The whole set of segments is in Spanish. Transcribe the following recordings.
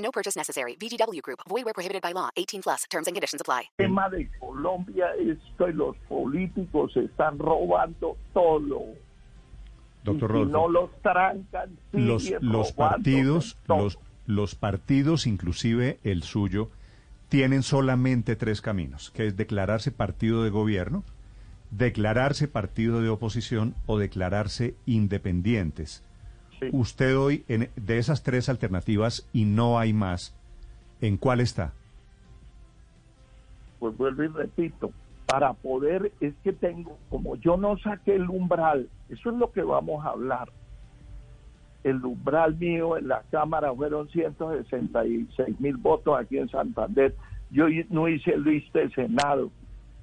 No purchase necessary. VGW Group. Void where prohibited by law. 18 plus. Terms and conditions apply. El tema de Colombia es que los políticos están robando todo. Doctor y si Rodolfo, no los trancan, los, los partidos, todo. los, los partidos, inclusive el suyo, tienen solamente tres caminos, que es declararse partido de gobierno, declararse partido de oposición o declararse independientes. Sí. Usted hoy, en, de esas tres alternativas y no hay más, ¿en cuál está? Pues vuelvo y repito, para poder, es que tengo, como yo no saqué el umbral, eso es lo que vamos a hablar. El umbral mío en la Cámara fueron 166 mil votos aquí en Santander. Yo no hice lista de Senado.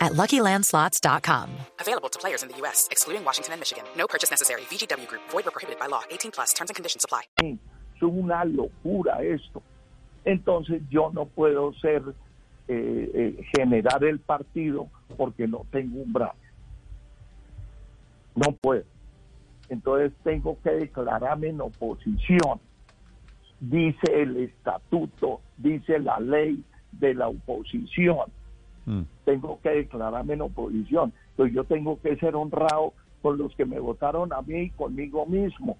at LuckyLandSlots.com. Available to players in the U.S., excluding Washington and Michigan. No purchase necessary. VGW Group. Void where prohibited by law. 18 plus. Terms and conditions apply. Es una locura esto. Entonces yo no puedo ser, eh, eh, generar el partido porque no tengo umbral. No puedo. Entonces tengo que declararme en oposición. Dice el estatuto, dice la ley de la oposición. Mm. Tengo que declararme en oposición. Entonces yo tengo que ser honrado con los que me votaron a mí y conmigo mismo.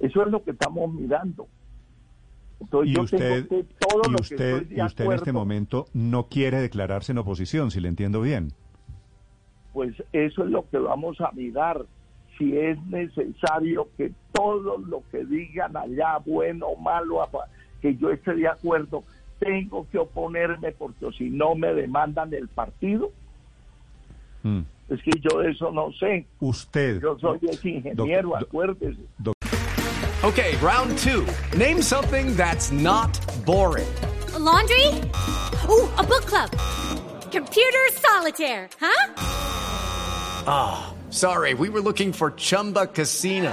Eso es lo que estamos mirando. Entonces Y yo usted, tengo que todo y lo que usted, estoy de y usted en este momento no quiere declararse en oposición, si le entiendo bien. pues eso es lo que vamos a mirar. Si es necesario que todo lo que digan allá, bueno o malo, que yo esté de acuerdo, tengo que oponerme porque si no me demandan el partido. Mm. Es que yo de eso no sé. Usted, Yo soy ese ingeniero, Doc- doc- acuérdese. Okay, round two. Name something that's not boring. A laundry? Ooh, a book club. Computer solitaire, huh? Sorry, we were looking for Chumba Casino.